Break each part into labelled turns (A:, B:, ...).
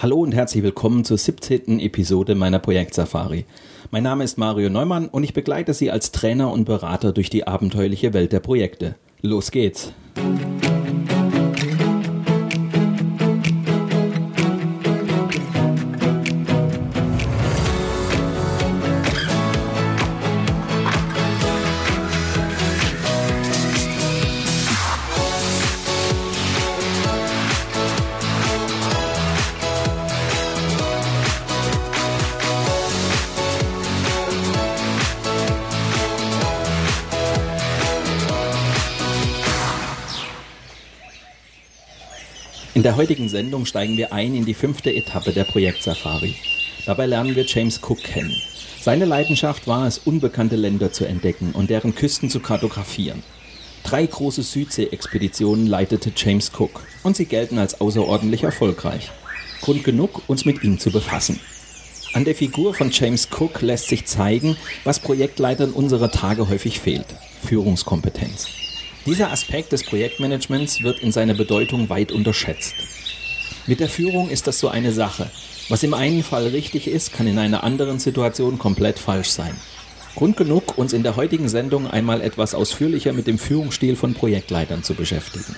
A: Hallo und herzlich willkommen zur 17. Episode meiner Projektsafari. Mein Name ist Mario Neumann und ich begleite Sie als Trainer und Berater durch die abenteuerliche Welt der Projekte. Los geht's! In der heutigen Sendung steigen wir ein in die fünfte Etappe der Projektsafari. Dabei lernen wir James Cook kennen. Seine Leidenschaft war es, unbekannte Länder zu entdecken und deren Küsten zu kartografieren. Drei große Südsee-Expeditionen leitete James Cook und sie gelten als außerordentlich erfolgreich. Grund genug, uns mit ihm zu befassen. An der Figur von James Cook lässt sich zeigen, was Projektleitern unserer Tage häufig fehlt. Führungskompetenz. Dieser Aspekt des Projektmanagements wird in seiner Bedeutung weit unterschätzt. Mit der Führung ist das so eine Sache. Was im einen Fall richtig ist, kann in einer anderen Situation komplett falsch sein. Grund genug, uns in der heutigen Sendung einmal etwas ausführlicher mit dem Führungsstil von Projektleitern zu beschäftigen.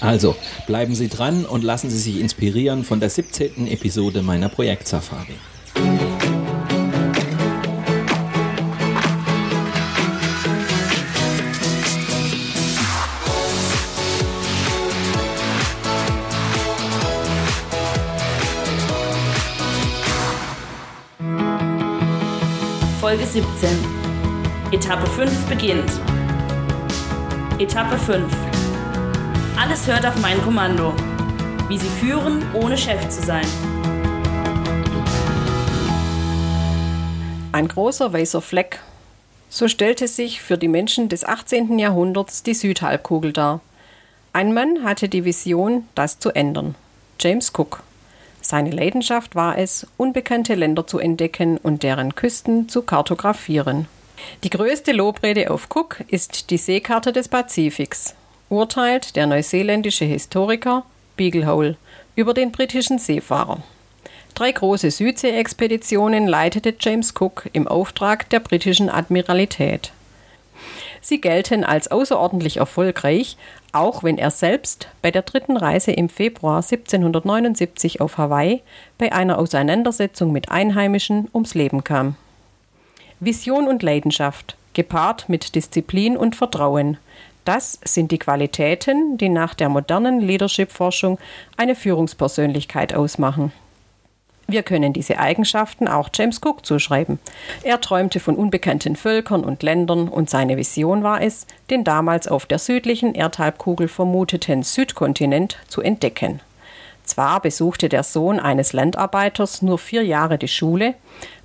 A: Also, bleiben Sie dran und lassen Sie sich inspirieren von der 17. Episode meiner Projektsafari.
B: Folge 17. Etappe 5 beginnt. Etappe 5. Alles hört auf mein Kommando. Wie Sie führen, ohne Chef zu sein.
C: Ein großer weißer Fleck. So stellte sich für die Menschen des 18. Jahrhunderts die Südhalbkugel dar. Ein Mann hatte die Vision, das zu ändern. James Cook. Seine Leidenschaft war es, unbekannte Länder zu entdecken und deren Küsten zu kartografieren. Die größte Lobrede auf Cook ist die Seekarte des Pazifiks, urteilt der neuseeländische Historiker Beaglehole über den britischen Seefahrer. Drei große Südsee-Expeditionen leitete James Cook im Auftrag der britischen Admiralität. Sie gelten als außerordentlich erfolgreich, auch wenn er selbst bei der dritten Reise im Februar 1779 auf Hawaii bei einer Auseinandersetzung mit Einheimischen ums Leben kam. Vision und Leidenschaft, gepaart mit Disziplin und Vertrauen, das sind die Qualitäten, die nach der modernen Leadership-Forschung eine Führungspersönlichkeit ausmachen. Wir können diese Eigenschaften auch James Cook zuschreiben. Er träumte von unbekannten Völkern und Ländern und seine Vision war es, den damals auf der südlichen Erdhalbkugel vermuteten Südkontinent zu entdecken. Zwar besuchte der Sohn eines Landarbeiters nur vier Jahre die Schule,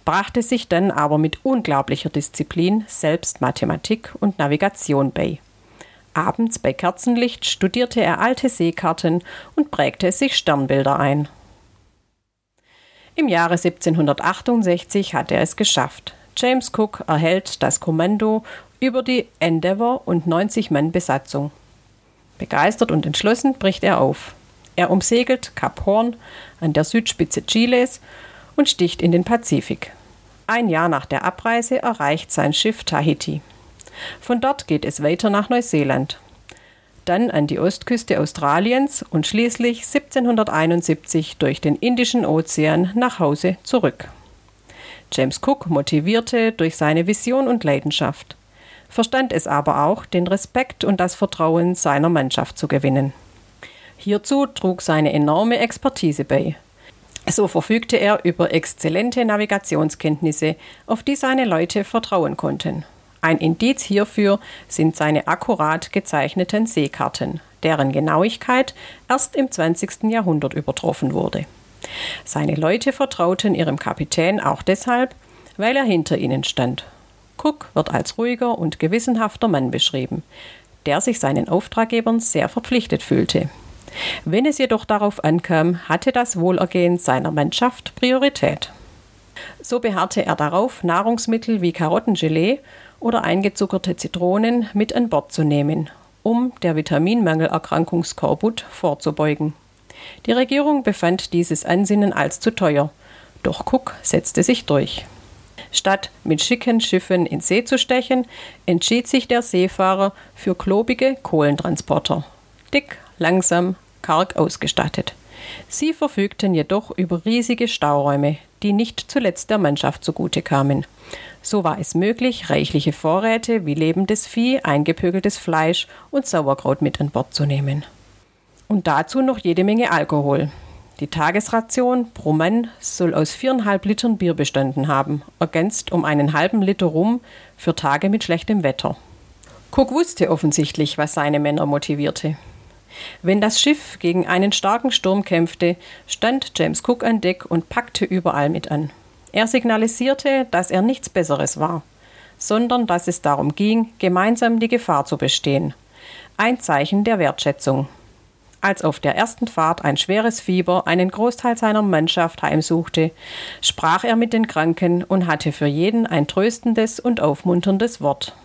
C: brachte sich dann aber mit unglaublicher Disziplin selbst Mathematik und Navigation bei. Abends bei Kerzenlicht studierte er alte Seekarten und prägte sich Sternbilder ein. Im Jahre 1768 hat er es geschafft. James Cook erhält das Kommando über die Endeavour und 90 Mann Besatzung. Begeistert und entschlossen bricht er auf. Er umsegelt Kap Horn an der Südspitze Chiles und sticht in den Pazifik. Ein Jahr nach der Abreise erreicht sein Schiff Tahiti. Von dort geht es weiter nach Neuseeland dann an die Ostküste Australiens und schließlich 1771 durch den Indischen Ozean nach Hause zurück. James Cook motivierte durch seine Vision und Leidenschaft, verstand es aber auch, den Respekt und das Vertrauen seiner Mannschaft zu gewinnen. Hierzu trug seine enorme Expertise bei. So verfügte er über exzellente Navigationskenntnisse, auf die seine Leute vertrauen konnten. Ein Indiz hierfür sind seine akkurat gezeichneten Seekarten, deren Genauigkeit erst im 20. Jahrhundert übertroffen wurde. Seine Leute vertrauten ihrem Kapitän auch deshalb, weil er hinter ihnen stand. Cook wird als ruhiger und gewissenhafter Mann beschrieben, der sich seinen Auftraggebern sehr verpflichtet fühlte. Wenn es jedoch darauf ankam, hatte das Wohlergehen seiner Mannschaft Priorität. So beharrte er darauf, Nahrungsmittel wie Karottengelee oder eingezuckerte Zitronen mit an Bord zu nehmen, um der Vitaminmangelerkrankung Skorbut vorzubeugen. Die Regierung befand dieses Ansinnen als zu teuer, doch Cook setzte sich durch. Statt mit schicken Schiffen in See zu stechen, entschied sich der Seefahrer für klobige Kohlentransporter. Dick, langsam, karg ausgestattet. Sie verfügten jedoch über riesige Stauräume, die nicht zuletzt der Mannschaft zugute kamen. So war es möglich, reichliche Vorräte wie lebendes Vieh, eingepökeltes Fleisch und Sauerkraut mit an Bord zu nehmen. Und dazu noch jede Menge Alkohol. Die Tagesration pro Mann soll aus viereinhalb Litern Bier bestanden haben, ergänzt um einen halben Liter Rum für Tage mit schlechtem Wetter. Cook wusste offensichtlich, was seine Männer motivierte. Wenn das Schiff gegen einen starken Sturm kämpfte, stand James Cook an Deck und packte überall mit an. Er signalisierte, dass er nichts Besseres war, sondern dass es darum ging, gemeinsam die Gefahr zu bestehen. Ein Zeichen der Wertschätzung. Als auf der ersten Fahrt ein schweres Fieber einen Großteil seiner Mannschaft heimsuchte, sprach er mit den Kranken und hatte für jeden ein tröstendes und aufmunterndes Wort.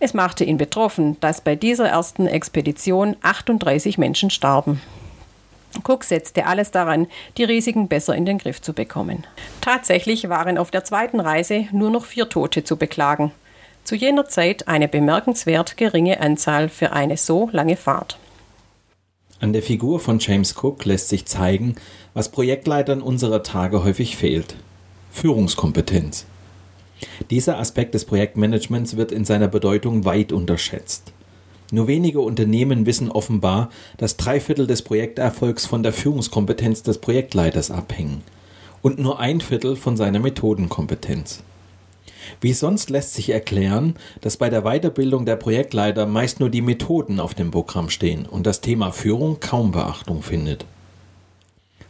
C: Es machte ihn betroffen, dass bei dieser ersten Expedition 38 Menschen starben. Cook setzte alles daran, die Risiken besser in den Griff zu bekommen. Tatsächlich waren auf der zweiten Reise nur noch vier Tote zu beklagen. Zu jener Zeit eine bemerkenswert geringe Anzahl für eine so lange Fahrt.
A: An der Figur von James Cook lässt sich zeigen, was Projektleitern unserer Tage häufig fehlt. Führungskompetenz. Dieser Aspekt des Projektmanagements wird in seiner Bedeutung weit unterschätzt. Nur wenige Unternehmen wissen offenbar, dass drei Viertel des Projekterfolgs von der Führungskompetenz des Projektleiters abhängen und nur ein Viertel von seiner Methodenkompetenz. Wie sonst lässt sich erklären, dass bei der Weiterbildung der Projektleiter meist nur die Methoden auf dem Programm stehen und das Thema Führung kaum Beachtung findet.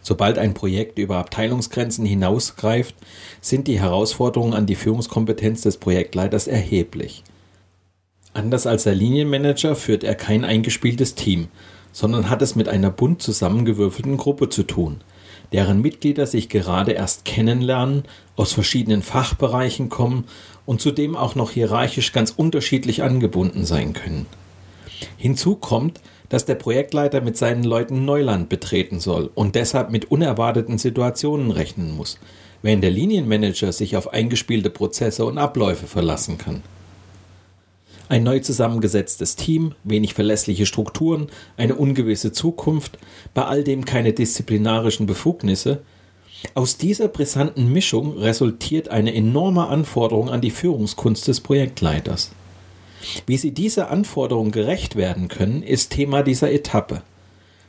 A: Sobald ein Projekt über Abteilungsgrenzen hinausgreift, sind die Herausforderungen an die Führungskompetenz des Projektleiters erheblich. Anders als der Linienmanager führt er kein eingespieltes Team, sondern hat es mit einer bunt zusammengewürfelten Gruppe zu tun – deren Mitglieder sich gerade erst kennenlernen, aus verschiedenen Fachbereichen kommen und zudem auch noch hierarchisch ganz unterschiedlich angebunden sein können. Hinzu kommt, dass der Projektleiter mit seinen Leuten Neuland betreten soll und deshalb mit unerwarteten Situationen rechnen muss, während der Linienmanager sich auf eingespielte Prozesse und Abläufe verlassen kann. Ein neu zusammengesetztes Team, wenig verlässliche Strukturen, eine ungewisse Zukunft, bei all dem keine disziplinarischen Befugnisse. Aus dieser brisanten Mischung resultiert eine enorme Anforderung an die Führungskunst des Projektleiters. Wie sie dieser Anforderung gerecht werden können, ist Thema dieser Etappe.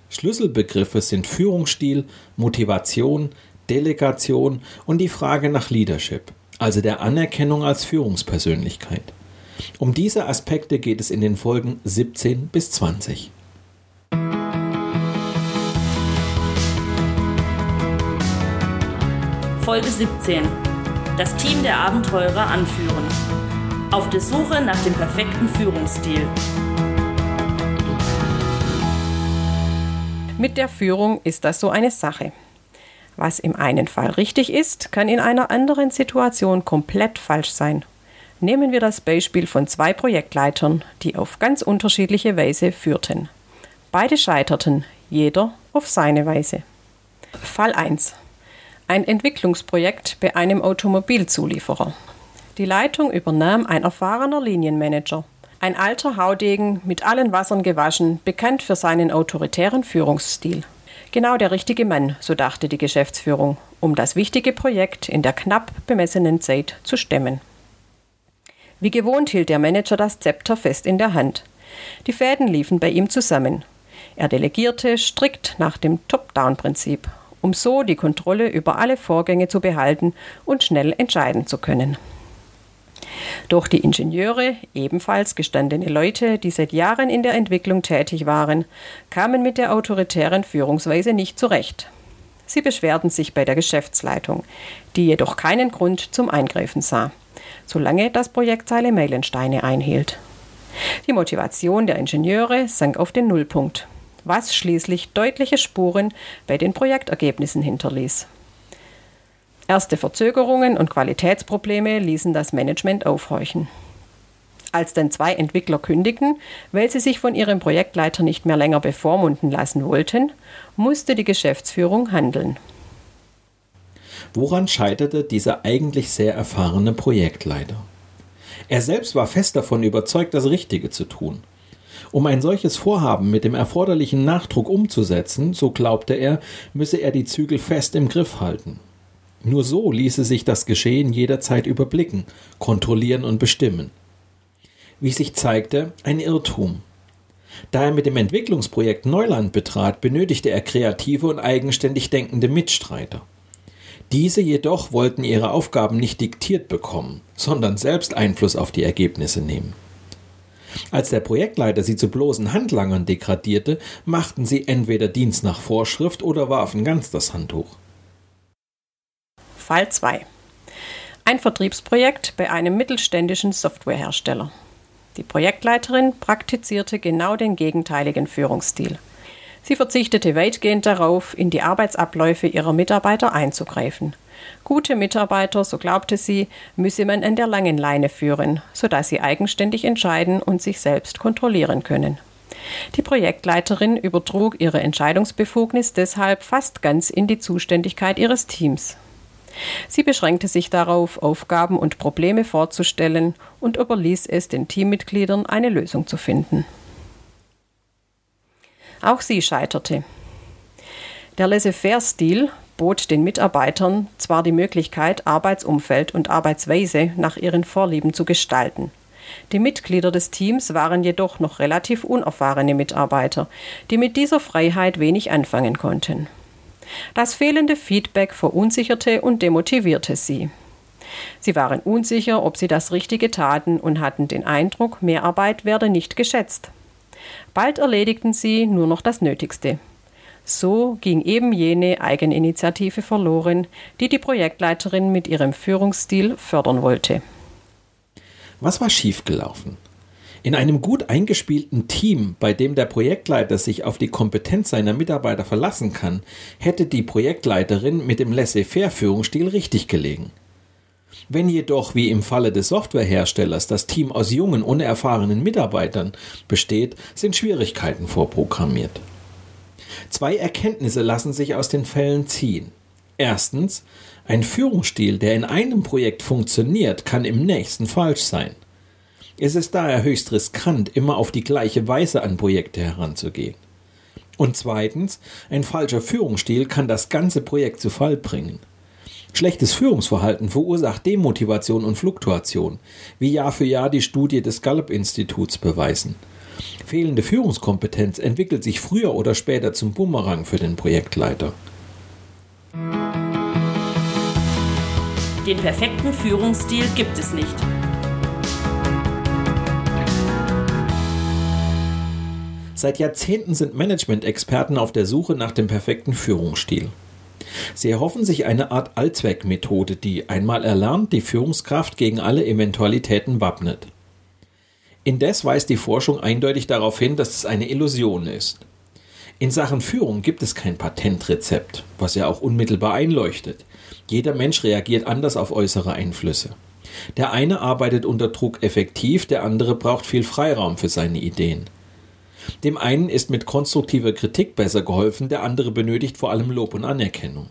A: Schlüsselbegriffe sind Führungsstil, Motivation, Delegation und die Frage nach Leadership, also der Anerkennung als Führungspersönlichkeit. Um diese Aspekte geht es in den Folgen 17 bis 20.
B: Folge 17. Das Team der Abenteurer anführen. Auf der Suche nach dem perfekten Führungsstil.
C: Mit der Führung ist das so eine Sache. Was im einen Fall richtig ist, kann in einer anderen Situation komplett falsch sein Nehmen wir das Beispiel von zwei Projektleitern, die auf ganz unterschiedliche Weise führten. Beide scheiterten, jeder auf seine Weise. Fall 1. Ein Entwicklungsprojekt bei einem Automobilzulieferer. Die Leitung übernahm ein erfahrener Linienmanager. Ein alter Haudegen, mit allen Wassern gewaschen, bekannt für seinen autoritären Führungsstil. Genau der richtige Mann, so dachte die Geschäftsführung, um das wichtige Projekt in der knapp bemessenen Zeit zu stemmen. Wie gewohnt hielt der Manager das Zepter fest in der Hand. Die Fäden liefen bei ihm zusammen. Er delegierte strikt nach dem Top-Down-Prinzip, um so die Kontrolle über alle Vorgänge zu behalten und schnell entscheiden zu können. Doch die Ingenieure, ebenfalls gestandene Leute, die seit Jahren in der Entwicklung tätig waren, kamen mit der autoritären Führungsweise nicht zurecht. Sie beschwerten sich bei der Geschäftsleitung, die jedoch keinen Grund zum Eingreifen sah solange das Projekt seine Meilensteine einhielt. Die Motivation der Ingenieure sank auf den Nullpunkt, was schließlich deutliche Spuren bei den Projektergebnissen hinterließ. Erste Verzögerungen und Qualitätsprobleme ließen das Management aufhorchen. Als dann zwei Entwickler kündigten, weil sie sich von ihrem Projektleiter nicht mehr länger bevormunden lassen wollten, musste die Geschäftsführung handeln.
A: Woran scheiterte dieser eigentlich sehr erfahrene Projektleiter? Er selbst war fest davon überzeugt, das Richtige zu tun. Um ein solches Vorhaben mit dem erforderlichen Nachdruck umzusetzen, so glaubte er, müsse er die Zügel fest im Griff halten. Nur so ließe sich das Geschehen jederzeit überblicken, kontrollieren und bestimmen. Wie sich zeigte, ein Irrtum. Da er mit dem Entwicklungsprojekt Neuland betrat, benötigte er kreative und eigenständig denkende Mitstreiter. Diese jedoch wollten ihre Aufgaben nicht diktiert bekommen, sondern selbst Einfluss auf die Ergebnisse nehmen. Als der Projektleiter sie zu bloßen Handlangern degradierte, machten sie entweder Dienst nach Vorschrift oder warfen ganz das Handtuch.
C: Fall 2. Ein Vertriebsprojekt bei einem mittelständischen Softwarehersteller. Die Projektleiterin praktizierte genau den gegenteiligen Führungsstil. Sie verzichtete weitgehend darauf, in die Arbeitsabläufe ihrer Mitarbeiter einzugreifen. Gute Mitarbeiter, so glaubte sie, müsse man an der langen Leine führen, sodass sie eigenständig entscheiden und sich selbst kontrollieren können. Die Projektleiterin übertrug ihre Entscheidungsbefugnis deshalb fast ganz in die Zuständigkeit ihres Teams. Sie beschränkte sich darauf, Aufgaben und Probleme vorzustellen und überließ es den Teammitgliedern, eine Lösung zu finden. Auch sie scheiterte. Der Laissez-faire-Stil bot den Mitarbeitern zwar die Möglichkeit, Arbeitsumfeld und Arbeitsweise nach ihren Vorlieben zu gestalten. Die Mitglieder des Teams waren jedoch noch relativ unerfahrene Mitarbeiter, die mit dieser Freiheit wenig anfangen konnten. Das fehlende Feedback verunsicherte und demotivierte sie. Sie waren unsicher, ob sie das Richtige taten und hatten den Eindruck, Mehrarbeit werde nicht geschätzt. Bald erledigten sie nur noch das Nötigste. So ging eben jene Eigeninitiative verloren, die die Projektleiterin mit ihrem Führungsstil fördern wollte.
A: Was war schiefgelaufen? In einem gut eingespielten Team, bei dem der Projektleiter sich auf die Kompetenz seiner Mitarbeiter verlassen kann, hätte die Projektleiterin mit dem Laissez-faire-Führungsstil richtig gelegen. Wenn jedoch, wie im Falle des Softwareherstellers, das Team aus jungen, unerfahrenen Mitarbeitern besteht, sind Schwierigkeiten vorprogrammiert. Zwei Erkenntnisse lassen sich aus den Fällen ziehen. Erstens, ein Führungsstil, der in einem Projekt funktioniert, kann im nächsten falsch sein. Es ist daher höchst riskant, immer auf die gleiche Weise an Projekte heranzugehen. Und zweitens, ein falscher Führungsstil kann das ganze Projekt zu Fall bringen. Schlechtes Führungsverhalten verursacht Demotivation und Fluktuation, wie Jahr für Jahr die Studie des Gallup-Instituts beweisen. Fehlende Führungskompetenz entwickelt sich früher oder später zum Bumerang für den Projektleiter.
B: Den perfekten Führungsstil gibt es nicht.
A: Seit Jahrzehnten sind Management-Experten auf der Suche nach dem perfekten Führungsstil. Sie erhoffen sich eine Art Allzweckmethode, die einmal erlernt die Führungskraft gegen alle Eventualitäten wappnet. Indes weist die Forschung eindeutig darauf hin, dass es eine Illusion ist. In Sachen Führung gibt es kein Patentrezept, was ja auch unmittelbar einleuchtet. Jeder Mensch reagiert anders auf äußere Einflüsse. Der eine arbeitet unter Druck effektiv, der andere braucht viel Freiraum für seine Ideen. Dem einen ist mit konstruktiver Kritik besser geholfen, der andere benötigt vor allem Lob und Anerkennung.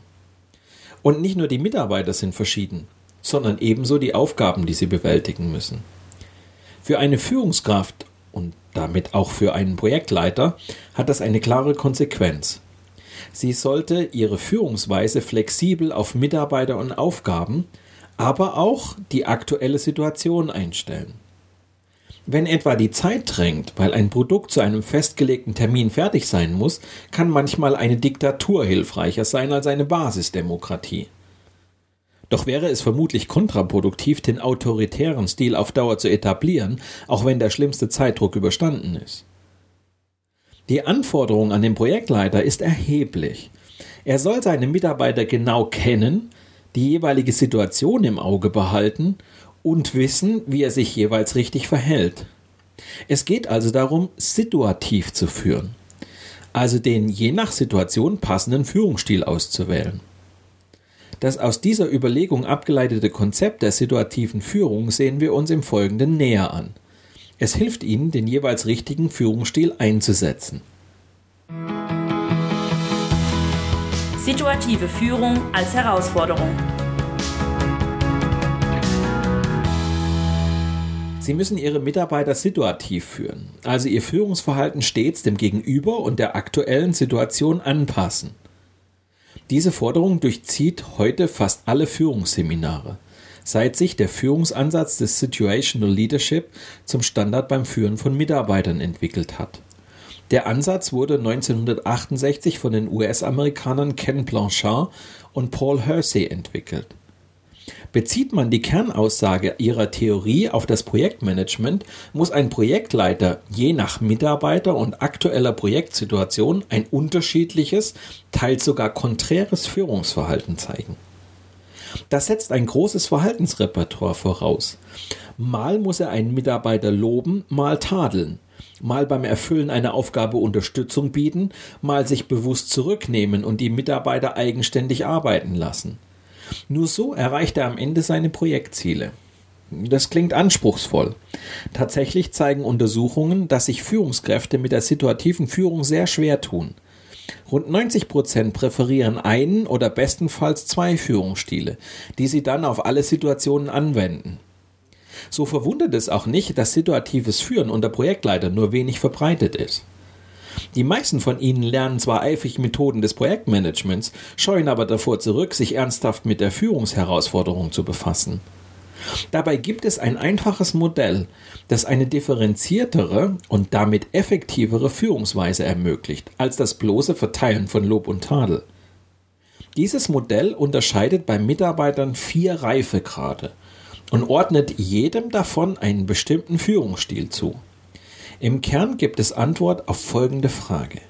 A: Und nicht nur die Mitarbeiter sind verschieden, sondern ebenso die Aufgaben, die sie bewältigen müssen. Für eine Führungskraft und damit auch für einen Projektleiter hat das eine klare Konsequenz. Sie sollte ihre Führungsweise flexibel auf Mitarbeiter und Aufgaben, aber auch die aktuelle Situation einstellen. Wenn etwa die Zeit drängt, weil ein Produkt zu einem festgelegten Termin fertig sein muss, kann manchmal eine Diktatur hilfreicher sein als eine Basisdemokratie. Doch wäre es vermutlich kontraproduktiv, den autoritären Stil auf Dauer zu etablieren, auch wenn der schlimmste Zeitdruck überstanden ist. Die Anforderung an den Projektleiter ist erheblich. Er soll seine Mitarbeiter genau kennen, die jeweilige Situation im Auge behalten und wissen, wie er sich jeweils richtig verhält. Es geht also darum, situativ zu führen, also den je nach Situation passenden Führungsstil auszuwählen. Das aus dieser Überlegung abgeleitete Konzept der situativen Führung sehen wir uns im Folgenden näher an. Es hilft ihnen, den jeweils richtigen Führungsstil einzusetzen.
B: Situative Führung als Herausforderung.
A: Sie müssen Ihre Mitarbeiter situativ führen, also Ihr Führungsverhalten stets dem Gegenüber und der aktuellen Situation anpassen. Diese Forderung durchzieht heute fast alle Führungsseminare, seit sich der Führungsansatz des Situational Leadership zum Standard beim Führen von Mitarbeitern entwickelt hat. Der Ansatz wurde 1968 von den US-Amerikanern Ken Blanchard und Paul Hersey entwickelt. Bezieht man die Kernaussage ihrer Theorie auf das Projektmanagement, muss ein Projektleiter je nach Mitarbeiter und aktueller Projektsituation ein unterschiedliches, teils sogar konträres Führungsverhalten zeigen. Das setzt ein großes Verhaltensrepertoire voraus. Mal muss er einen Mitarbeiter loben, mal tadeln, mal beim Erfüllen einer Aufgabe Unterstützung bieten, mal sich bewusst zurücknehmen und die Mitarbeiter eigenständig arbeiten lassen. Nur so erreicht er am Ende seine Projektziele. Das klingt anspruchsvoll. Tatsächlich zeigen Untersuchungen, dass sich Führungskräfte mit der situativen Führung sehr schwer tun. Rund 90 Prozent präferieren einen oder bestenfalls zwei Führungsstile, die sie dann auf alle Situationen anwenden. So verwundert es auch nicht, dass situatives Führen unter Projektleitern nur wenig verbreitet ist. Die meisten von ihnen lernen zwar eifrig Methoden des Projektmanagements, scheuen aber davor zurück, sich ernsthaft mit der Führungsherausforderung zu befassen. Dabei gibt es ein einfaches Modell, das eine differenziertere und damit effektivere Führungsweise ermöglicht, als das bloße Verteilen von Lob und Tadel. Dieses Modell unterscheidet bei Mitarbeitern vier Reifegrade und ordnet jedem davon einen bestimmten Führungsstil zu. Im Kern gibt es Antwort auf folgende Frage.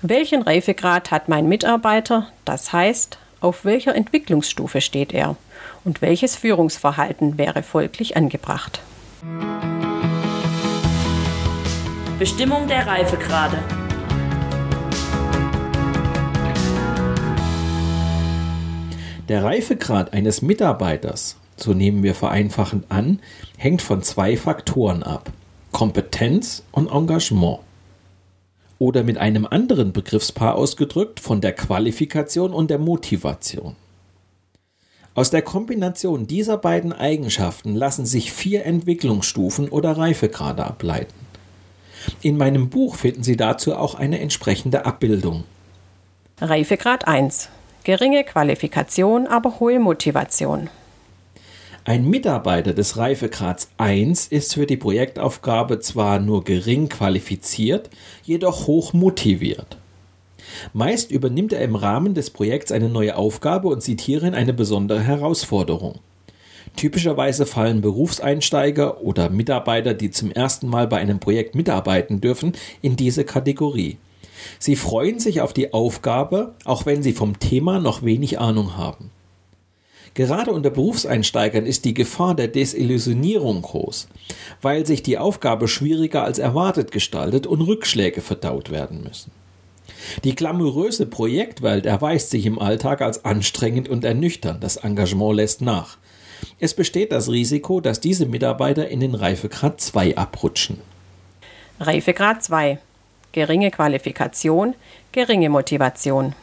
C: Welchen Reifegrad hat mein Mitarbeiter? Das heißt, auf welcher Entwicklungsstufe steht er? Und welches Führungsverhalten wäre folglich angebracht?
B: Bestimmung der Reifegrade.
A: Der Reifegrad eines Mitarbeiters, so nehmen wir vereinfachend an, hängt von zwei Faktoren ab. Kompetenz und Engagement. Oder mit einem anderen Begriffspaar ausgedrückt von der Qualifikation und der Motivation. Aus der Kombination dieser beiden Eigenschaften lassen sich vier Entwicklungsstufen oder Reifegrade ableiten. In meinem Buch finden Sie dazu auch eine entsprechende Abbildung.
C: Reifegrad 1. Geringe Qualifikation, aber hohe Motivation.
A: Ein Mitarbeiter des Reifegrads 1 ist für die Projektaufgabe zwar nur gering qualifiziert, jedoch hoch motiviert. Meist übernimmt er im Rahmen des Projekts eine neue Aufgabe und sieht hierin eine besondere Herausforderung. Typischerweise fallen Berufseinsteiger oder Mitarbeiter, die zum ersten Mal bei einem Projekt mitarbeiten dürfen, in diese Kategorie. Sie freuen sich auf die Aufgabe, auch wenn sie vom Thema noch wenig Ahnung haben. Gerade unter Berufseinsteigern ist die Gefahr der Desillusionierung groß, weil sich die Aufgabe schwieriger als erwartet gestaltet und Rückschläge verdaut werden müssen. Die glamouröse Projektwelt erweist sich im Alltag als anstrengend und ernüchternd, das Engagement lässt nach. Es besteht das Risiko, dass diese Mitarbeiter in den Reifegrad 2 abrutschen.
C: Reifegrad 2. Geringe Qualifikation, geringe Motivation.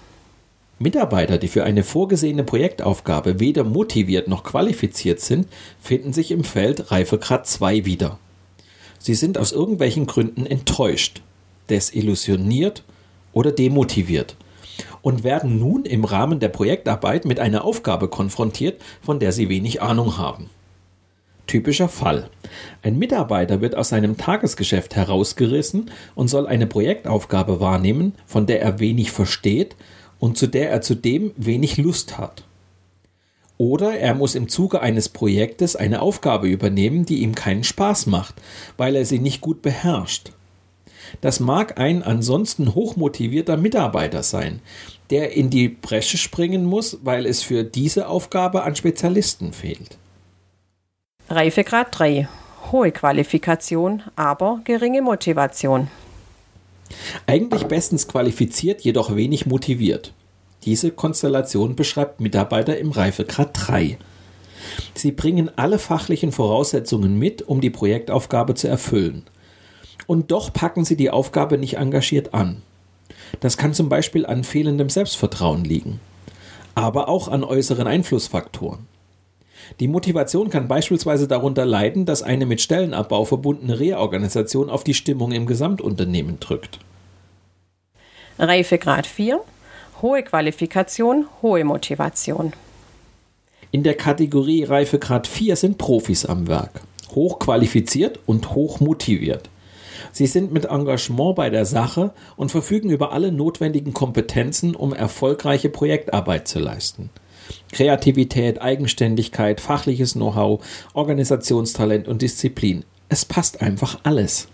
A: Mitarbeiter, die für eine vorgesehene Projektaufgabe weder motiviert noch qualifiziert sind, finden sich im Feld Reifegrad 2 wieder. Sie sind aus irgendwelchen Gründen enttäuscht, desillusioniert oder demotiviert und werden nun im Rahmen der Projektarbeit mit einer Aufgabe konfrontiert, von der sie wenig Ahnung haben. Typischer Fall. Ein Mitarbeiter wird aus seinem Tagesgeschäft herausgerissen und soll eine Projektaufgabe wahrnehmen, von der er wenig versteht und zu der er zudem wenig Lust hat. Oder er muss im Zuge eines Projektes eine Aufgabe übernehmen, die ihm keinen Spaß macht, weil er sie nicht gut beherrscht. Das mag ein ansonsten hochmotivierter Mitarbeiter sein, der in die Bresche springen muss, weil es für diese Aufgabe an Spezialisten fehlt.
C: Reifegrad 3. Hohe Qualifikation, aber geringe Motivation.
A: Eigentlich bestens qualifiziert, jedoch wenig motiviert. Diese Konstellation beschreibt Mitarbeiter im Reifegrad 3. Sie bringen alle fachlichen Voraussetzungen mit, um die Projektaufgabe zu erfüllen. Und doch packen sie die Aufgabe nicht engagiert an. Das kann zum Beispiel an fehlendem Selbstvertrauen liegen, aber auch an äußeren Einflussfaktoren. Die Motivation kann beispielsweise darunter leiden, dass eine mit Stellenabbau verbundene Reorganisation auf die Stimmung im Gesamtunternehmen drückt.
C: Reifegrad 4 Hohe Qualifikation, hohe Motivation.
A: In der Kategorie Reifegrad 4 sind Profis am Werk, hochqualifiziert und hochmotiviert. Sie sind mit Engagement bei der Sache und verfügen über alle notwendigen Kompetenzen, um erfolgreiche Projektarbeit zu leisten. Kreativität, Eigenständigkeit, fachliches Know-how, Organisationstalent und Disziplin. Es passt einfach alles.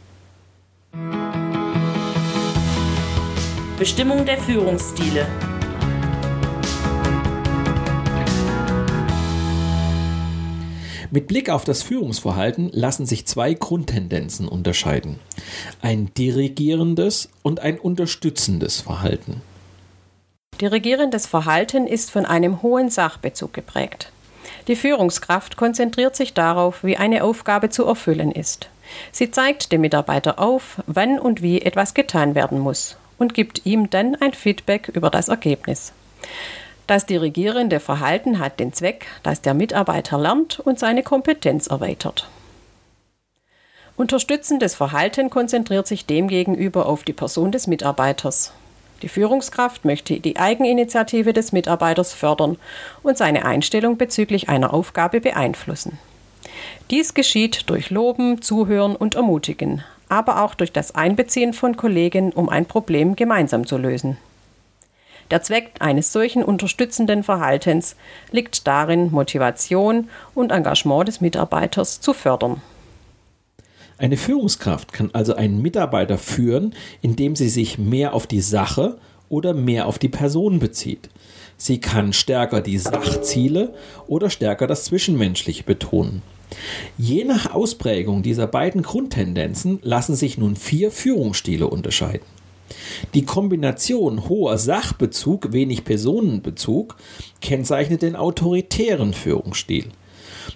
B: Bestimmung der Führungsstile.
A: Mit Blick auf das Führungsverhalten lassen sich zwei Grundtendenzen unterscheiden. Ein dirigierendes und ein unterstützendes Verhalten.
C: Dirigierendes Verhalten ist von einem hohen Sachbezug geprägt. Die Führungskraft konzentriert sich darauf, wie eine Aufgabe zu erfüllen ist. Sie zeigt dem Mitarbeiter auf, wann und wie etwas getan werden muss und gibt ihm dann ein Feedback über das Ergebnis. Das dirigierende Verhalten hat den Zweck, dass der Mitarbeiter lernt und seine Kompetenz erweitert. Unterstützendes Verhalten konzentriert sich demgegenüber auf die Person des Mitarbeiters. Die Führungskraft möchte die Eigeninitiative des Mitarbeiters fördern und seine Einstellung bezüglich einer Aufgabe beeinflussen. Dies geschieht durch Loben, Zuhören und Ermutigen, aber auch durch das Einbeziehen von Kollegen, um ein Problem gemeinsam zu lösen. Der Zweck eines solchen unterstützenden Verhaltens liegt darin, Motivation und Engagement des Mitarbeiters zu fördern.
A: Eine Führungskraft kann also einen Mitarbeiter führen, indem sie sich mehr auf die Sache oder mehr auf die Person bezieht. Sie kann stärker die Sachziele oder stärker das Zwischenmenschliche betonen. Je nach Ausprägung dieser beiden Grundtendenzen lassen sich nun vier Führungsstile unterscheiden. Die Kombination hoher Sachbezug, wenig Personenbezug kennzeichnet den autoritären Führungsstil.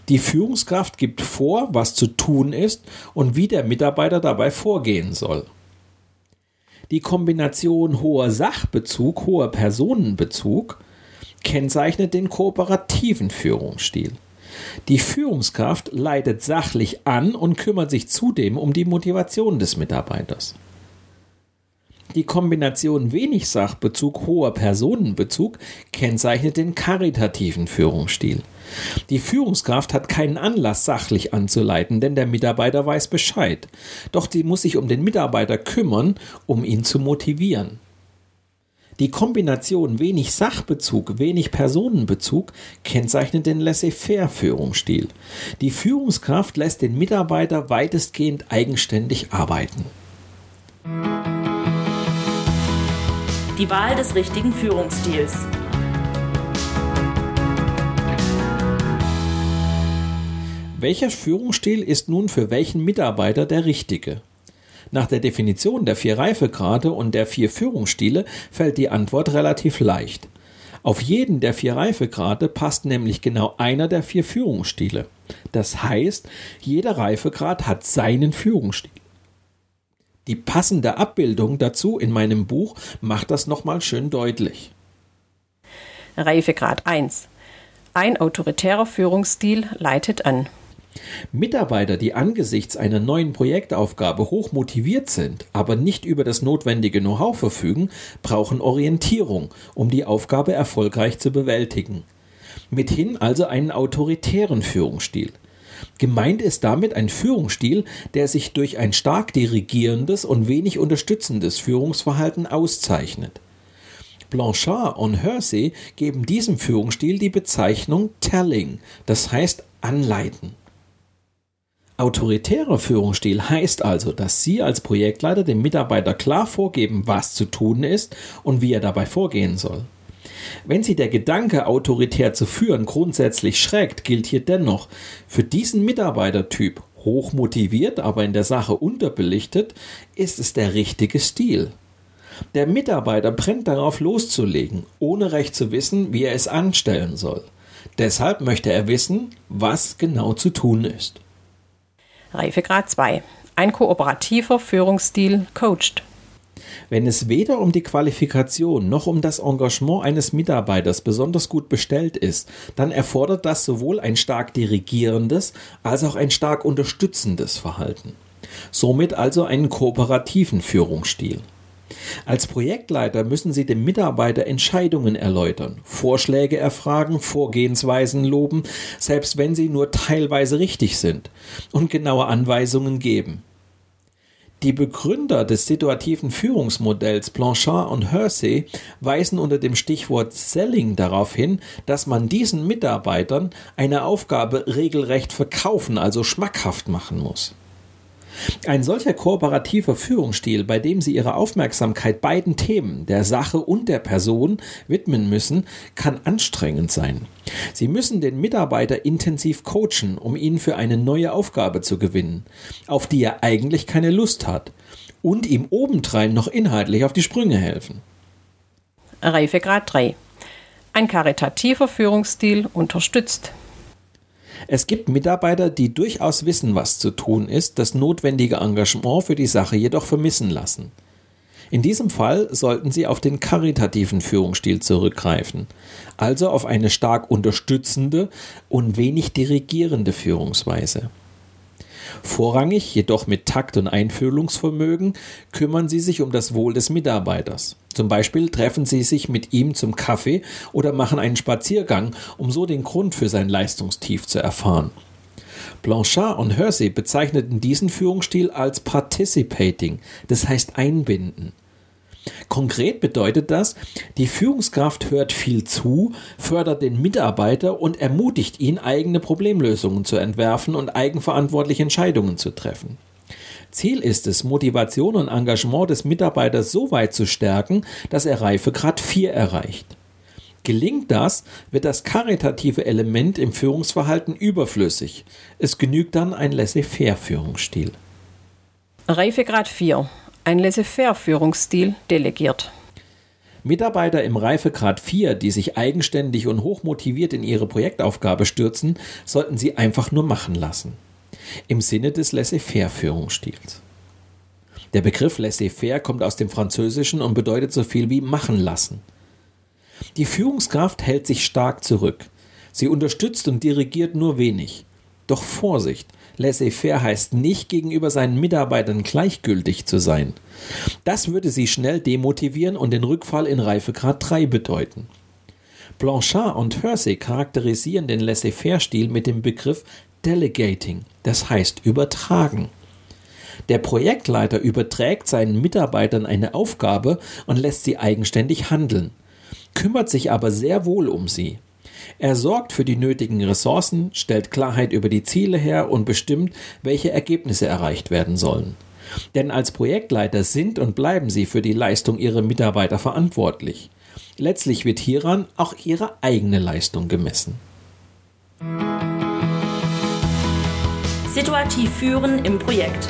A: Die Führungskraft gibt vor, was zu tun ist und wie der Mitarbeiter dabei vorgehen soll. Die Kombination hoher Sachbezug, hoher Personenbezug kennzeichnet den kooperativen Führungsstil. Die Führungskraft leitet sachlich an und kümmert sich zudem um die Motivation des Mitarbeiters. Die Kombination wenig Sachbezug, hoher Personenbezug kennzeichnet den karitativen Führungsstil. Die Führungskraft hat keinen Anlass, sachlich anzuleiten, denn der Mitarbeiter weiß Bescheid. Doch sie muss sich um den Mitarbeiter kümmern, um ihn zu motivieren. Die Kombination wenig Sachbezug, wenig Personenbezug kennzeichnet den Laissez-faire-Führungsstil. Die Führungskraft lässt den Mitarbeiter weitestgehend eigenständig arbeiten.
B: Die Wahl des richtigen Führungsstils.
A: Welcher Führungsstil ist nun für welchen Mitarbeiter der richtige? Nach der Definition der vier Reifegrade und der vier Führungsstile fällt die Antwort relativ leicht. Auf jeden der vier Reifegrade passt nämlich genau einer der vier Führungsstile. Das heißt, jeder Reifegrad hat seinen Führungsstil. Die passende Abbildung dazu in meinem Buch macht das nochmal schön deutlich.
C: Reifegrad 1. Ein autoritärer Führungsstil leitet an.
A: Mitarbeiter, die angesichts einer neuen Projektaufgabe hoch motiviert sind, aber nicht über das notwendige Know-how verfügen, brauchen Orientierung, um die Aufgabe erfolgreich zu bewältigen. Mithin also einen autoritären Führungsstil. Gemeint ist damit ein Führungsstil, der sich durch ein stark dirigierendes und wenig unterstützendes Führungsverhalten auszeichnet. Blanchard und Hersey geben diesem Führungsstil die Bezeichnung Telling, das heißt anleiten. Autoritärer Führungsstil heißt also, dass Sie als Projektleiter dem Mitarbeiter klar vorgeben, was zu tun ist und wie er dabei vorgehen soll. Wenn Sie der Gedanke, autoritär zu führen, grundsätzlich schreckt, gilt hier dennoch, für diesen Mitarbeitertyp, hoch motiviert, aber in der Sache unterbelichtet, ist es der richtige Stil. Der Mitarbeiter brennt darauf loszulegen, ohne recht zu wissen, wie er es anstellen soll. Deshalb möchte er wissen, was genau zu tun ist.
C: Reifegrad 2. Ein kooperativer Führungsstil coacht.
A: Wenn es weder um die Qualifikation noch um das Engagement eines Mitarbeiters besonders gut bestellt ist, dann erfordert das sowohl ein stark dirigierendes als auch ein stark unterstützendes Verhalten. Somit also einen kooperativen Führungsstil. Als Projektleiter müssen Sie dem Mitarbeiter Entscheidungen erläutern, Vorschläge erfragen, Vorgehensweisen loben, selbst wenn sie nur teilweise richtig sind, und genaue Anweisungen geben. Die Begründer des situativen Führungsmodells Blanchard und Hersey weisen unter dem Stichwort Selling darauf hin, dass man diesen Mitarbeitern eine Aufgabe regelrecht verkaufen, also schmackhaft machen muss. Ein solcher kooperativer Führungsstil, bei dem Sie Ihre Aufmerksamkeit beiden Themen, der Sache und der Person, widmen müssen, kann anstrengend sein. Sie müssen den Mitarbeiter intensiv coachen, um ihn für eine neue Aufgabe zu gewinnen, auf die er eigentlich keine Lust hat, und ihm obendrein noch inhaltlich auf die Sprünge helfen.
C: Reifegrad 3. Ein karitativer Führungsstil unterstützt.
A: Es gibt Mitarbeiter, die durchaus wissen, was zu tun ist, das notwendige Engagement für die Sache jedoch vermissen lassen. In diesem Fall sollten Sie auf den karitativen Führungsstil zurückgreifen, also auf eine stark unterstützende und wenig dirigierende Führungsweise. Vorrangig, jedoch mit Takt und Einfühlungsvermögen, kümmern Sie sich um das Wohl des Mitarbeiters. Zum Beispiel treffen Sie sich mit ihm zum Kaffee oder machen einen Spaziergang, um so den Grund für sein Leistungstief zu erfahren. Blanchard und Hersey bezeichneten diesen Führungsstil als participating, das heißt einbinden. Konkret bedeutet das, die Führungskraft hört viel zu, fördert den Mitarbeiter und ermutigt ihn, eigene Problemlösungen zu entwerfen und eigenverantwortliche Entscheidungen zu treffen. Ziel ist es, Motivation und Engagement des Mitarbeiters so weit zu stärken, dass er Reifegrad 4 erreicht. Gelingt das, wird das karitative Element im Führungsverhalten überflüssig. Es genügt dann ein Laissez-faire-Führungsstil.
C: Reifegrad 4 ein Laissez-faire-Führungsstil delegiert.
A: Mitarbeiter im Reifegrad 4, die sich eigenständig und hochmotiviert in ihre Projektaufgabe stürzen, sollten sie einfach nur machen lassen. Im Sinne des Laissez-faire-Führungsstils. Der Begriff Laissez-faire kommt aus dem Französischen und bedeutet so viel wie machen lassen. Die Führungskraft hält sich stark zurück. Sie unterstützt und dirigiert nur wenig. Doch Vorsicht, Laissez-faire heißt nicht gegenüber seinen Mitarbeitern gleichgültig zu sein. Das würde sie schnell demotivieren und den Rückfall in Reifegrad 3 bedeuten. Blanchard und Hersey charakterisieren den Laissez-faire-Stil mit dem Begriff Delegating, das heißt übertragen. Der Projektleiter überträgt seinen Mitarbeitern eine Aufgabe und lässt sie eigenständig handeln, kümmert sich aber sehr wohl um sie. Er sorgt für die nötigen Ressourcen, stellt Klarheit über die Ziele her und bestimmt, welche Ergebnisse erreicht werden sollen. Denn als Projektleiter sind und bleiben sie für die Leistung ihrer Mitarbeiter verantwortlich. Letztlich wird hieran auch ihre eigene Leistung gemessen.
B: Situativ führen im Projekt.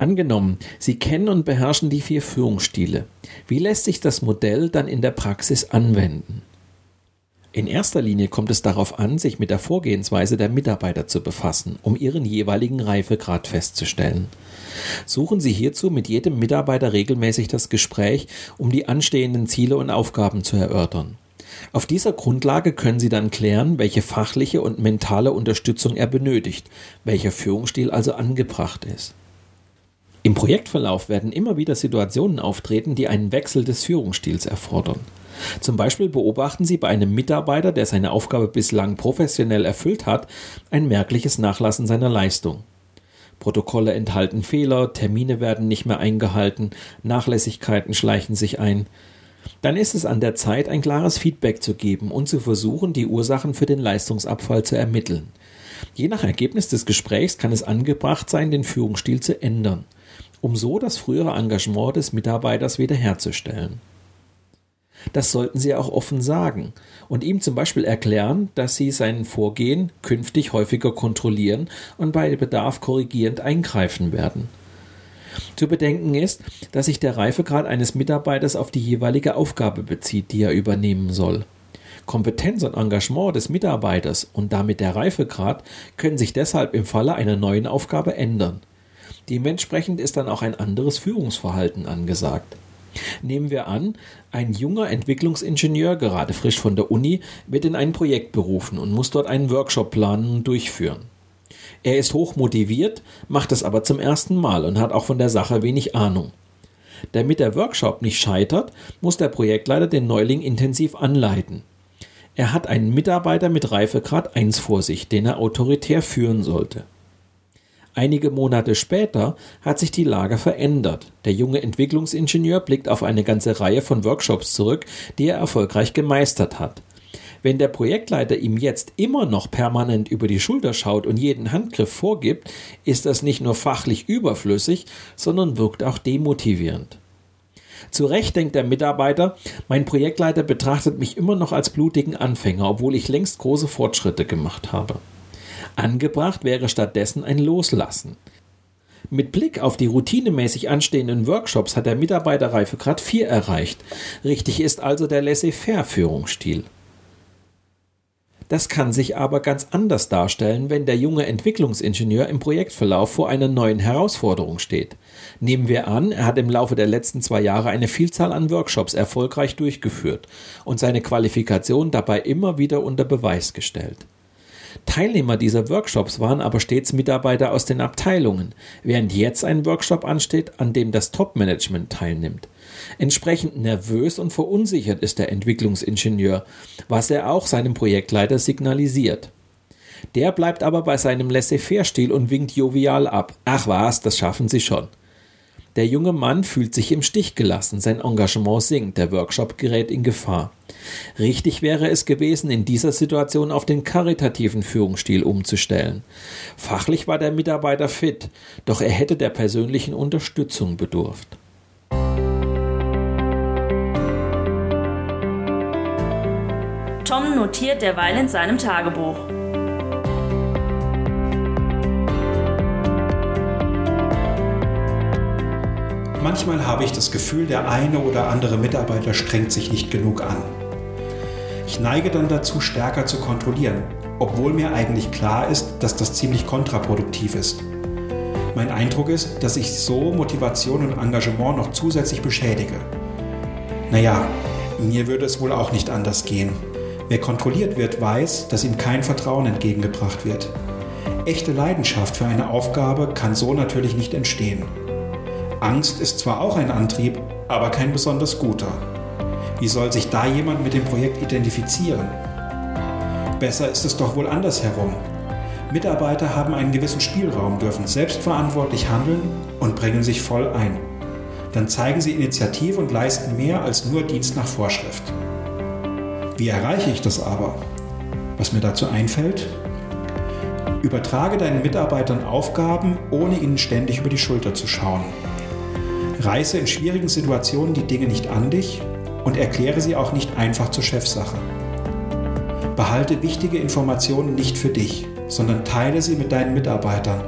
A: Angenommen, Sie kennen und beherrschen die vier Führungsstile. Wie lässt sich das Modell dann in der Praxis anwenden? In erster Linie kommt es darauf an, sich mit der Vorgehensweise der Mitarbeiter zu befassen, um ihren jeweiligen Reifegrad festzustellen. Suchen Sie hierzu mit jedem Mitarbeiter regelmäßig das Gespräch, um die anstehenden Ziele und Aufgaben zu erörtern. Auf dieser Grundlage können Sie dann klären, welche fachliche und mentale Unterstützung er benötigt, welcher Führungsstil also angebracht ist. Im Projektverlauf werden immer wieder Situationen auftreten, die einen Wechsel des Führungsstils erfordern. Zum Beispiel beobachten Sie bei einem Mitarbeiter, der seine Aufgabe bislang professionell erfüllt hat, ein merkliches Nachlassen seiner Leistung. Protokolle enthalten Fehler, Termine werden nicht mehr eingehalten, Nachlässigkeiten schleichen sich ein. Dann ist es an der Zeit, ein klares Feedback zu geben und zu versuchen, die Ursachen für den Leistungsabfall zu ermitteln. Je nach Ergebnis des Gesprächs kann es angebracht sein, den Führungsstil zu ändern um so das frühere Engagement des Mitarbeiters wiederherzustellen. Das sollten Sie auch offen sagen und ihm zum Beispiel erklären, dass Sie sein Vorgehen künftig häufiger kontrollieren und bei Bedarf korrigierend eingreifen werden. Zu bedenken ist, dass sich der Reifegrad eines Mitarbeiters auf die jeweilige Aufgabe bezieht, die er übernehmen soll. Kompetenz und Engagement des Mitarbeiters und damit der Reifegrad können sich deshalb im Falle einer neuen Aufgabe ändern. Dementsprechend ist dann auch ein anderes Führungsverhalten angesagt. Nehmen wir an, ein junger Entwicklungsingenieur, gerade frisch von der Uni, wird in ein Projekt berufen und muss dort einen Workshop planen und durchführen. Er ist hoch motiviert, macht es aber zum ersten Mal und hat auch von der Sache wenig Ahnung. Damit der Workshop nicht scheitert, muss der Projektleiter den Neuling intensiv anleiten. Er hat einen Mitarbeiter mit Reifegrad 1 vor sich, den er autoritär führen sollte. Einige Monate später hat sich die Lage verändert. Der junge Entwicklungsingenieur blickt auf eine ganze Reihe von Workshops zurück, die er erfolgreich gemeistert hat. Wenn der Projektleiter ihm jetzt immer noch permanent über die Schulter schaut und jeden Handgriff vorgibt, ist das nicht nur fachlich überflüssig, sondern wirkt auch demotivierend. Zu Recht denkt der Mitarbeiter, mein Projektleiter betrachtet mich immer noch als blutigen Anfänger, obwohl ich längst große Fortschritte gemacht habe. Angebracht wäre stattdessen ein Loslassen. Mit Blick auf die routinemäßig anstehenden Workshops hat der Mitarbeiter Reifegrad 4 erreicht. Richtig ist also der Laissez-faire-Führungsstil. Das kann sich aber ganz anders darstellen, wenn der junge Entwicklungsingenieur im Projektverlauf vor einer neuen Herausforderung steht. Nehmen wir an, er hat im Laufe der letzten zwei Jahre eine Vielzahl an Workshops erfolgreich durchgeführt und seine Qualifikation dabei immer wieder unter Beweis gestellt. Teilnehmer dieser Workshops waren aber stets Mitarbeiter aus den Abteilungen, während jetzt ein Workshop ansteht, an dem das Top-Management teilnimmt. Entsprechend nervös und verunsichert ist der Entwicklungsingenieur, was er auch seinem Projektleiter signalisiert. Der bleibt aber bei seinem Laissez-faire-Stil und winkt jovial ab. Ach was, das schaffen Sie schon. Der junge Mann fühlt sich im Stich gelassen, sein Engagement sinkt, der Workshop gerät in Gefahr. Richtig wäre es gewesen, in dieser Situation auf den karitativen Führungsstil umzustellen. Fachlich war der Mitarbeiter fit, doch er hätte der persönlichen Unterstützung bedurft.
B: Tom notiert derweil in seinem Tagebuch.
D: Manchmal habe ich das Gefühl, der eine oder andere Mitarbeiter strengt sich nicht genug an. Ich neige dann dazu, stärker zu kontrollieren, obwohl mir eigentlich klar ist, dass das ziemlich kontraproduktiv ist. Mein Eindruck ist, dass ich so Motivation und Engagement noch zusätzlich beschädige. Naja, mir würde es wohl auch nicht anders gehen. Wer kontrolliert wird, weiß, dass ihm kein Vertrauen entgegengebracht wird. Echte Leidenschaft für eine Aufgabe kann so natürlich nicht entstehen. Angst ist zwar auch ein Antrieb, aber kein besonders guter. Wie soll sich da jemand mit dem Projekt identifizieren? Besser ist es doch wohl andersherum. Mitarbeiter haben einen gewissen Spielraum, dürfen selbstverantwortlich handeln und bringen sich voll ein. Dann zeigen sie Initiative und leisten mehr als nur Dienst nach Vorschrift. Wie erreiche ich das aber? Was mir dazu einfällt? Übertrage deinen Mitarbeitern Aufgaben, ohne ihnen ständig über die Schulter zu schauen. Reiße in schwierigen Situationen die Dinge nicht an dich und erkläre sie auch nicht einfach zur Chefsache. Behalte wichtige Informationen nicht für dich, sondern teile sie mit deinen Mitarbeitern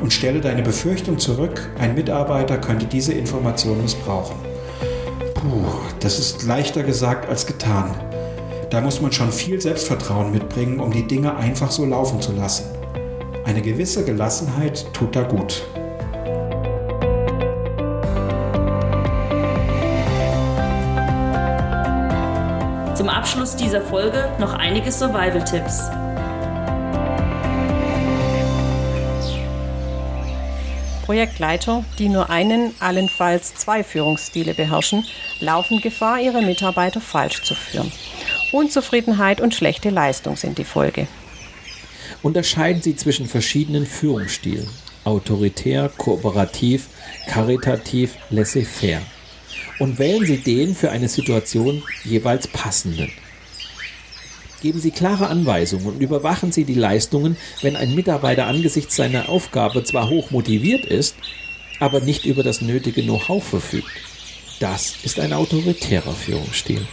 D: und stelle deine Befürchtung zurück, ein Mitarbeiter könnte diese Information missbrauchen. Puh, das ist leichter gesagt als getan. Da muss man schon viel Selbstvertrauen mitbringen, um die Dinge einfach so laufen zu lassen. Eine gewisse Gelassenheit tut da gut.
B: Zum Abschluss dieser Folge noch einige Survival-Tipps.
C: Projektleiter, die nur einen, allenfalls zwei Führungsstile beherrschen, laufen Gefahr, ihre Mitarbeiter falsch zu führen. Unzufriedenheit und schlechte Leistung sind die Folge.
A: Unterscheiden Sie zwischen verschiedenen Führungsstilen. Autoritär, kooperativ, karitativ, laissez-faire und wählen Sie den für eine Situation jeweils passenden. Geben Sie klare Anweisungen und überwachen Sie die Leistungen, wenn ein Mitarbeiter angesichts seiner Aufgabe zwar hoch motiviert ist, aber nicht über das nötige Know-how verfügt. Das ist ein autoritärer Führungsstil.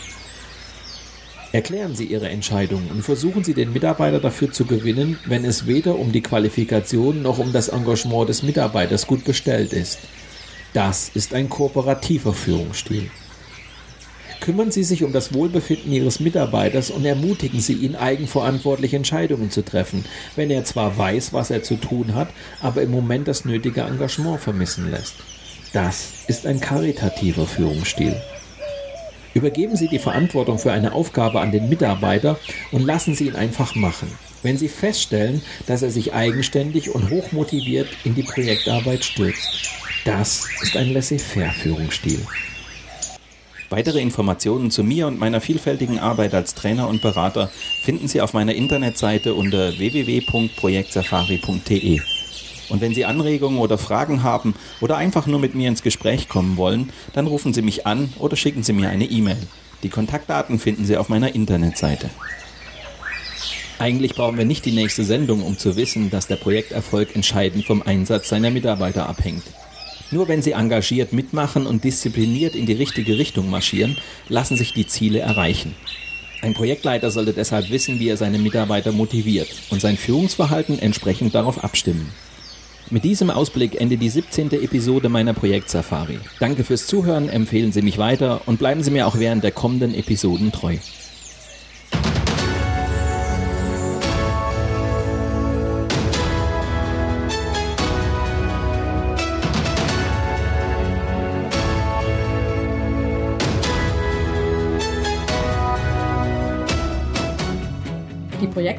A: Erklären Sie Ihre Entscheidungen und versuchen Sie den Mitarbeiter dafür zu gewinnen, wenn es weder um die Qualifikation noch um das Engagement des Mitarbeiters gut bestellt ist. Das ist ein kooperativer Führungsstil. Kümmern Sie sich um das Wohlbefinden Ihres Mitarbeiters und ermutigen Sie ihn, eigenverantwortliche Entscheidungen zu treffen, wenn er zwar weiß, was er zu tun hat, aber im Moment das nötige Engagement vermissen lässt. Das ist ein karitativer Führungsstil. Übergeben Sie die Verantwortung für eine Aufgabe an den Mitarbeiter und lassen Sie ihn einfach machen. Wenn Sie feststellen, dass er sich eigenständig und hochmotiviert in die Projektarbeit stürzt. Das ist ein Laissez-faire-Führungsstil. Weitere Informationen zu mir und meiner vielfältigen Arbeit als Trainer und Berater finden Sie auf meiner Internetseite unter www.projektsafari.de. Und wenn Sie Anregungen oder Fragen haben oder einfach nur mit mir ins Gespräch kommen wollen, dann rufen Sie mich an oder schicken Sie mir eine E-Mail. Die Kontaktdaten finden Sie auf meiner Internetseite. Eigentlich brauchen wir nicht die nächste Sendung, um zu wissen, dass der Projekterfolg entscheidend vom Einsatz seiner Mitarbeiter abhängt. Nur wenn sie engagiert mitmachen und diszipliniert in die richtige Richtung marschieren, lassen sich die Ziele erreichen. Ein Projektleiter sollte deshalb wissen, wie er seine Mitarbeiter motiviert und sein Führungsverhalten entsprechend darauf abstimmen. Mit diesem Ausblick endet die 17. Episode meiner Projektsafari. Danke fürs Zuhören, empfehlen Sie mich weiter und bleiben Sie mir auch während der kommenden Episoden treu.